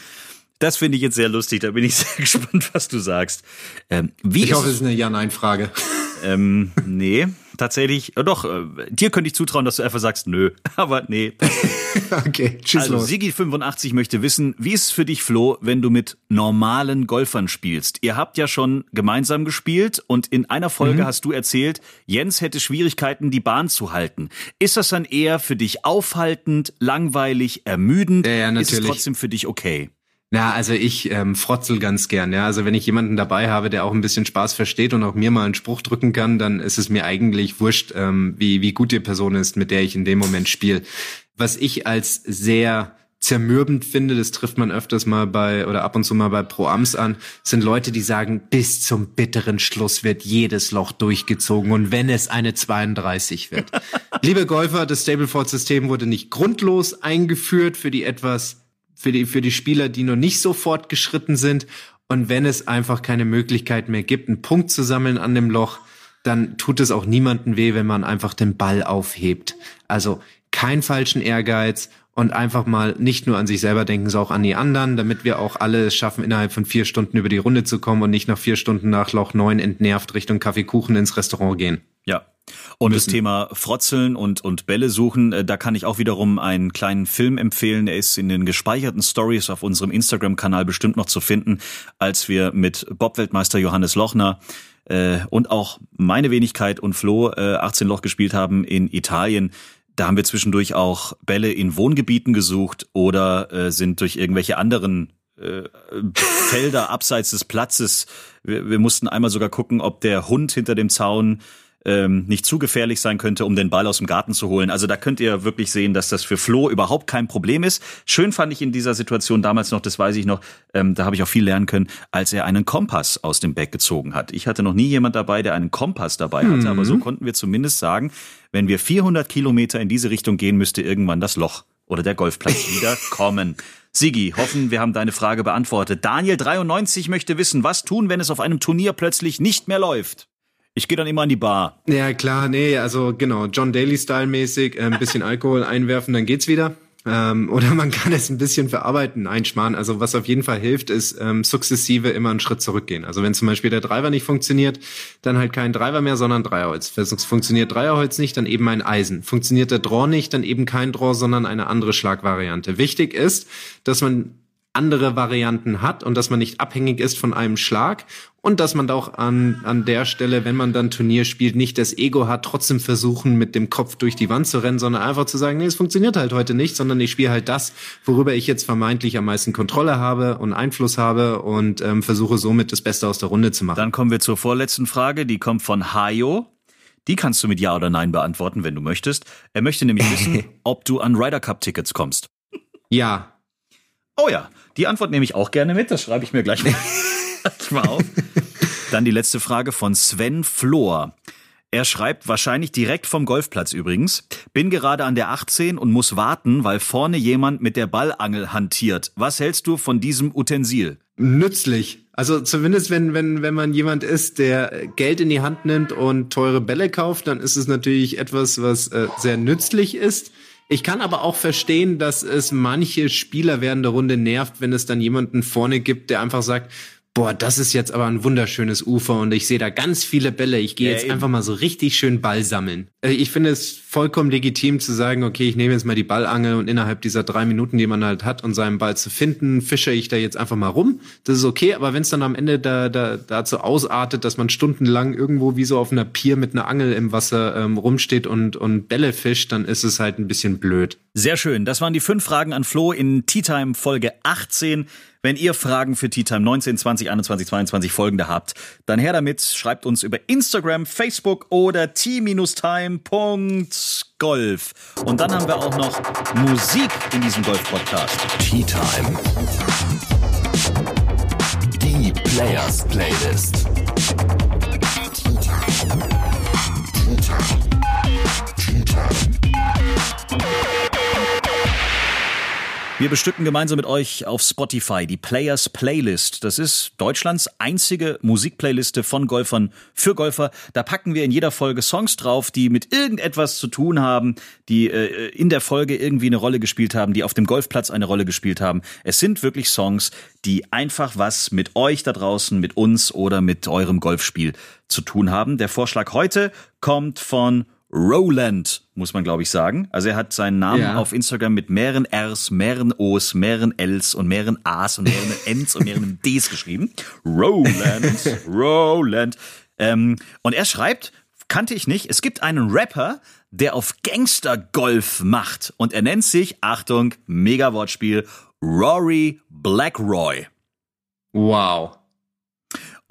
Das finde ich jetzt sehr lustig. Da bin ich sehr gespannt, was du sagst. Ähm, wie ich hoffe, es ist eine Ja-Nein-Frage. Ähm, nee, tatsächlich. Äh, doch, äh, dir könnte ich zutrauen, dass du einfach sagst, nö. Aber nee. okay, tschüss also, los. Sigi85 möchte wissen, wie ist es für dich, Flo, wenn du mit normalen Golfern spielst? Ihr habt ja schon gemeinsam gespielt und in einer Folge mhm. hast du erzählt, Jens hätte Schwierigkeiten, die Bahn zu halten. Ist das dann eher für dich aufhaltend, langweilig, ermüdend? Ja, ja, natürlich. Ist es trotzdem für dich okay? Na, also ich ähm, frotzel ganz gern. Ja, also wenn ich jemanden dabei habe, der auch ein bisschen Spaß versteht und auch mir mal einen Spruch drücken kann, dann ist es mir eigentlich wurscht, ähm, wie wie gut die Person ist, mit der ich in dem Moment spiele. Was ich als sehr zermürbend finde, das trifft man öfters mal bei oder ab und zu mal bei Pro-Ams an, sind Leute, die sagen, bis zum bitteren Schluss wird jedes Loch durchgezogen und wenn es eine 32 wird. Liebe Golfer, das Stableford-System wurde nicht grundlos eingeführt für die etwas für die, für die Spieler, die noch nicht so fortgeschritten sind. Und wenn es einfach keine Möglichkeit mehr gibt, einen Punkt zu sammeln an dem Loch, dann tut es auch niemanden weh, wenn man einfach den Ball aufhebt. Also kein falschen Ehrgeiz und einfach mal nicht nur an sich selber denken, sondern auch an die anderen, damit wir auch alle es schaffen, innerhalb von vier Stunden über die Runde zu kommen und nicht nach vier Stunden nach Loch neun entnervt Richtung Kaffeekuchen ins Restaurant gehen. Ja, und müssen. das Thema Frotzeln und, und Bälle suchen, äh, da kann ich auch wiederum einen kleinen Film empfehlen. Der ist in den gespeicherten Stories auf unserem Instagram-Kanal bestimmt noch zu finden, als wir mit Bob-Weltmeister Johannes Lochner äh, und auch meine Wenigkeit und Flo äh, 18 Loch gespielt haben in Italien. Da haben wir zwischendurch auch Bälle in Wohngebieten gesucht oder äh, sind durch irgendwelche anderen äh, Felder abseits des Platzes. Wir, wir mussten einmal sogar gucken, ob der Hund hinter dem Zaun ähm, nicht zu gefährlich sein könnte, um den Ball aus dem Garten zu holen. Also da könnt ihr wirklich sehen, dass das für Flo überhaupt kein Problem ist. Schön fand ich in dieser Situation damals noch, das weiß ich noch, ähm, da habe ich auch viel lernen können, als er einen Kompass aus dem Bag gezogen hat. Ich hatte noch nie jemand dabei, der einen Kompass dabei hatte, mhm. aber so konnten wir zumindest sagen, wenn wir 400 Kilometer in diese Richtung gehen, müsste irgendwann das Loch oder der Golfplatz wieder kommen. Sigi, hoffen, wir haben deine Frage beantwortet. Daniel 93 möchte wissen, was tun, wenn es auf einem Turnier plötzlich nicht mehr läuft? Ich gehe dann immer an die Bar. Ja, klar, nee, also genau, John Daly-Style-mäßig, äh, ein bisschen Alkohol einwerfen, dann geht's wieder. Ähm, oder man kann es ein bisschen verarbeiten, einsparen. Also was auf jeden Fall hilft, ist ähm, sukzessive immer einen Schritt zurückgehen. Also wenn zum Beispiel der Driver nicht funktioniert, dann halt kein Driver mehr, sondern Dreierholz. Funktioniert Dreierholz nicht, dann eben ein Eisen. Funktioniert der Draw nicht, dann eben kein Draw, sondern eine andere Schlagvariante. Wichtig ist, dass man andere Varianten hat und dass man nicht abhängig ist von einem Schlag und dass man auch an, an der Stelle, wenn man dann Turnier spielt, nicht das Ego hat, trotzdem versuchen, mit dem Kopf durch die Wand zu rennen, sondern einfach zu sagen, nee, es funktioniert halt heute nicht, sondern ich spiele halt das, worüber ich jetzt vermeintlich am meisten Kontrolle habe und Einfluss habe und ähm, versuche somit das Beste aus der Runde zu machen. Dann kommen wir zur vorletzten Frage, die kommt von Hayo. Die kannst du mit Ja oder Nein beantworten, wenn du möchtest. Er möchte nämlich wissen, ob du an Ryder Cup Tickets kommst. Ja. Oh ja, die Antwort nehme ich auch gerne mit. Das schreibe ich mir gleich mal auf. Dann die letzte Frage von Sven Flor. Er schreibt wahrscheinlich direkt vom Golfplatz übrigens. Bin gerade an der 18 und muss warten, weil vorne jemand mit der Ballangel hantiert. Was hältst du von diesem Utensil? Nützlich. Also zumindest wenn, wenn, wenn man jemand ist, der Geld in die Hand nimmt und teure Bälle kauft, dann ist es natürlich etwas, was äh, sehr nützlich ist. Ich kann aber auch verstehen, dass es manche Spieler während der Runde nervt, wenn es dann jemanden vorne gibt, der einfach sagt, boah, das ist jetzt aber ein wunderschönes Ufer und ich sehe da ganz viele Bälle. Ich gehe ja, jetzt eben. einfach mal so richtig schön Ball sammeln. Äh, ich finde es vollkommen legitim zu sagen, okay, ich nehme jetzt mal die Ballangel und innerhalb dieser drei Minuten, die man halt hat, um seinen Ball zu finden, fische ich da jetzt einfach mal rum. Das ist okay, aber wenn es dann am Ende da, da dazu ausartet, dass man stundenlang irgendwo wie so auf einer Pier mit einer Angel im Wasser ähm, rumsteht und, und Bälle fischt, dann ist es halt ein bisschen blöd. Sehr schön. Das waren die fünf Fragen an Flo in Tea Time Folge 18. Wenn ihr Fragen für Tea Time 19, 20, 21, 22 folgende habt, dann her damit, schreibt uns über Instagram, Facebook oder t-time.golf. Und dann haben wir auch noch Musik in diesem Golf-Podcast. Tea Time. Die Players Playlist. Tea Time. Tea Time. Tea Time. Wir bestücken gemeinsam mit euch auf Spotify die Players Playlist. Das ist Deutschlands einzige Musikplayliste von Golfern für Golfer. Da packen wir in jeder Folge Songs drauf, die mit irgendetwas zu tun haben, die äh, in der Folge irgendwie eine Rolle gespielt haben, die auf dem Golfplatz eine Rolle gespielt haben. Es sind wirklich Songs, die einfach was mit euch da draußen, mit uns oder mit eurem Golfspiel zu tun haben. Der Vorschlag heute kommt von Roland, muss man glaube ich sagen. Also er hat seinen Namen ja. auf Instagram mit mehreren Rs, mehreren Os, mehreren Ls und mehreren As und mehreren Ns und mehreren Ds geschrieben. Roland, Roland. Ähm, und er schreibt, kannte ich nicht, es gibt einen Rapper, der auf Gangster-Golf macht. Und er nennt sich, Achtung, Mega-Wortspiel, Rory Blackroy. Wow.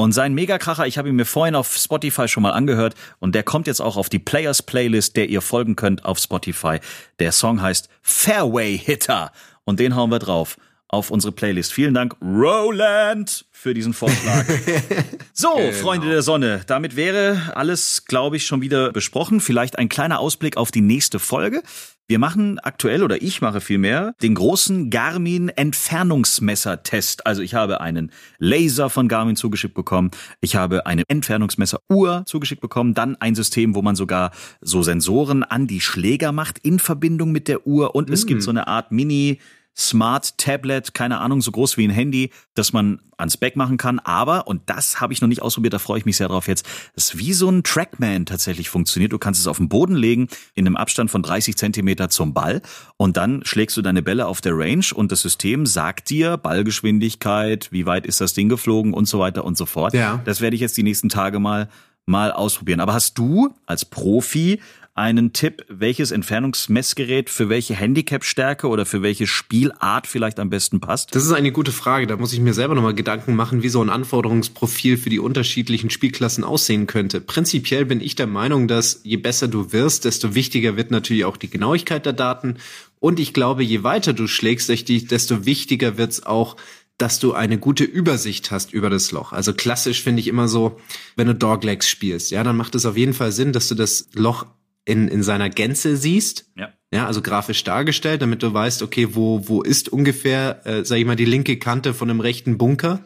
Und sein Megakracher, ich habe ihn mir vorhin auf Spotify schon mal angehört und der kommt jetzt auch auf die Players Playlist, der ihr folgen könnt auf Spotify. Der Song heißt Fairway Hitter und den hauen wir drauf auf unsere Playlist. Vielen Dank, Roland, für diesen Vorschlag. so, genau. Freunde der Sonne, damit wäre alles, glaube ich, schon wieder besprochen. Vielleicht ein kleiner Ausblick auf die nächste Folge. Wir machen aktuell oder ich mache vielmehr den großen Garmin Entfernungsmesser-Test. Also ich habe einen Laser von Garmin zugeschickt bekommen. Ich habe eine Entfernungsmesser-Uhr zugeschickt bekommen. Dann ein System, wo man sogar so Sensoren an die Schläger macht in Verbindung mit der Uhr. Und es gibt mm. so eine Art Mini- Smart Tablet, keine Ahnung, so groß wie ein Handy, das man ans Back machen kann. Aber, und das habe ich noch nicht ausprobiert, da freue ich mich sehr drauf jetzt, es wie so ein Trackman tatsächlich funktioniert. Du kannst es auf den Boden legen, in einem Abstand von 30 Zentimeter zum Ball und dann schlägst du deine Bälle auf der Range und das System sagt dir Ballgeschwindigkeit, wie weit ist das Ding geflogen und so weiter und so fort. Ja. Das werde ich jetzt die nächsten Tage mal mal ausprobieren. Aber hast du als Profi einen Tipp, welches Entfernungsmessgerät für welche Handicap-Stärke oder für welche Spielart vielleicht am besten passt? Das ist eine gute Frage. Da muss ich mir selber nochmal Gedanken machen, wie so ein Anforderungsprofil für die unterschiedlichen Spielklassen aussehen könnte. Prinzipiell bin ich der Meinung, dass je besser du wirst, desto wichtiger wird natürlich auch die Genauigkeit der Daten. Und ich glaube, je weiter du schlägst, desto wichtiger wird's auch, dass du eine gute Übersicht hast über das Loch. Also klassisch finde ich immer so, wenn du Doglegs spielst, ja, dann macht es auf jeden Fall Sinn, dass du das Loch in, in seiner Gänze siehst. Ja. Ja, also grafisch dargestellt, damit du weißt, okay, wo, wo ist ungefähr, äh, sag ich mal, die linke Kante von einem rechten Bunker.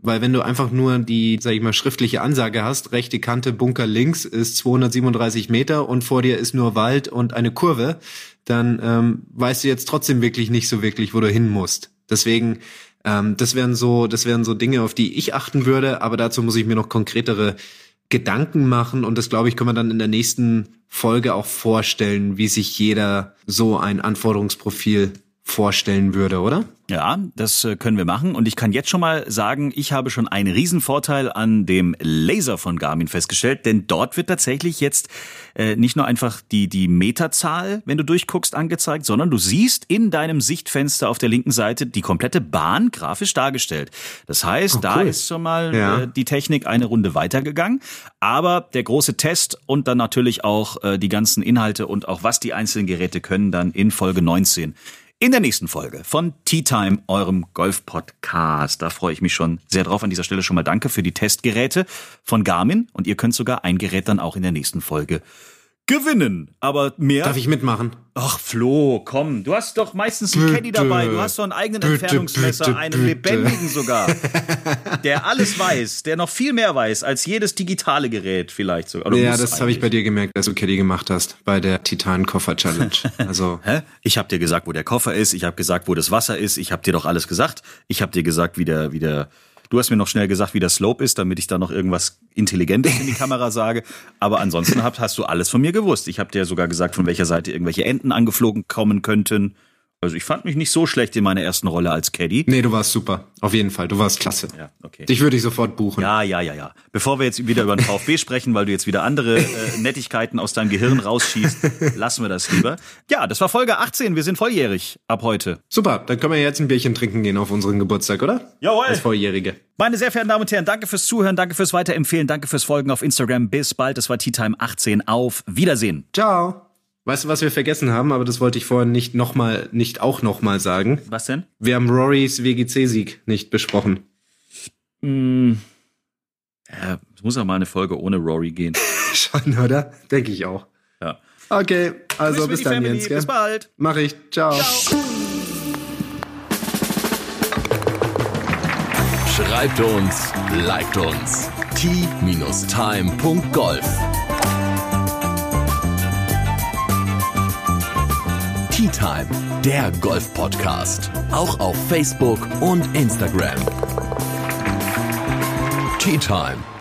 Weil wenn du einfach nur die, sag ich mal, schriftliche Ansage hast, rechte Kante, Bunker links ist 237 Meter und vor dir ist nur Wald und eine Kurve, dann ähm, weißt du jetzt trotzdem wirklich nicht so wirklich, wo du hin musst. Deswegen, ähm, das wären so, das wären so Dinge, auf die ich achten würde, aber dazu muss ich mir noch konkretere Gedanken machen. Und das glaube ich, können wir dann in der nächsten Folge auch vorstellen, wie sich jeder so ein Anforderungsprofil vorstellen würde, oder? Ja, das äh, können wir machen. Und ich kann jetzt schon mal sagen, ich habe schon einen Riesenvorteil an dem Laser von Garmin festgestellt, denn dort wird tatsächlich jetzt äh, nicht nur einfach die, die Meterzahl, wenn du durchguckst, angezeigt, sondern du siehst in deinem Sichtfenster auf der linken Seite die komplette Bahn grafisch dargestellt. Das heißt, Oh, da cool. ist schon mal Ja. äh, die Technik eine Runde weitergegangen. Aber der große Test und dann natürlich auch äh, die ganzen Inhalte und auch was die einzelnen Geräte können, dann in Folge 19. In der nächsten Folge von Tea Time, eurem Golf-Podcast. Da freue ich mich schon sehr drauf. An dieser Stelle schon mal danke für die Testgeräte von Garmin. Und ihr könnt sogar ein Gerät dann auch in der nächsten Folge gewinnen. Aber mehr. Darf ich mitmachen? Ach Flo, komm, du hast doch meistens einen. Caddy dabei, du hast doch einen eigenen Bitte, Entfernungsmesser, bitte, einen bitte. lebendigen sogar, der alles weiß, der noch viel mehr weiß als jedes digitale Gerät vielleicht sogar. Oder ja, das habe ich bei dir gemerkt, als du Caddy gemacht hast bei der Titan Koffer Challenge. Also Hä? Ich habe dir gesagt, wo der Koffer ist, ich habe gesagt, wo das Wasser ist, ich habe dir doch alles gesagt. Ich habe dir gesagt, wie der, wie der, du hast mir noch schnell gesagt, wie der Slope ist, damit ich da noch irgendwas Intelligentes in die Kamera sage. Aber ansonsten hab, hast du alles von mir gewusst. Ich habe dir sogar gesagt, von welcher Seite irgendwelche Enten angeflogen kommen könnten. Also ich fand mich nicht so schlecht in meiner ersten Rolle als Caddy. nee, du warst super. Auf jeden Fall, du warst klasse. Ja, okay. Dich würde ich sofort buchen. Ja, ja, ja, ja. Bevor wir jetzt wieder über den VfB sprechen, weil du jetzt wieder andere äh, Nettigkeiten aus deinem Gehirn rausschießt, lassen wir das lieber. Ja, das war Folge 18. Wir sind volljährig ab heute. Super, dann können wir jetzt ein Bierchen trinken gehen auf unseren Geburtstag, oder? Jawohl. Als Volljährige. Meine sehr verehrten Damen und Herren, danke fürs Zuhören, danke fürs Weiterempfehlen, danke fürs Folgen auf Instagram. Bis bald. Das war Tea Time 18. Auf Wiedersehen. Ciao. Weißt du, was wir vergessen haben, aber das wollte ich vorhin nicht noch mal, nicht auch noch mal sagen. Was denn? Wir haben Rorys WGC-Sieg nicht besprochen. Ja, es muss auch mal eine Folge ohne Rory gehen. Schon, oder? Denke ich auch. Ja. Okay, also Grüß bis dann, Family. Jens. Gell? Bis bald. Mach ich. Ciao. Schreibt uns, liked uns. t-time.golf Tea Time, der Golf-Podcast. Auch auf Facebook und Instagram. Tea Time.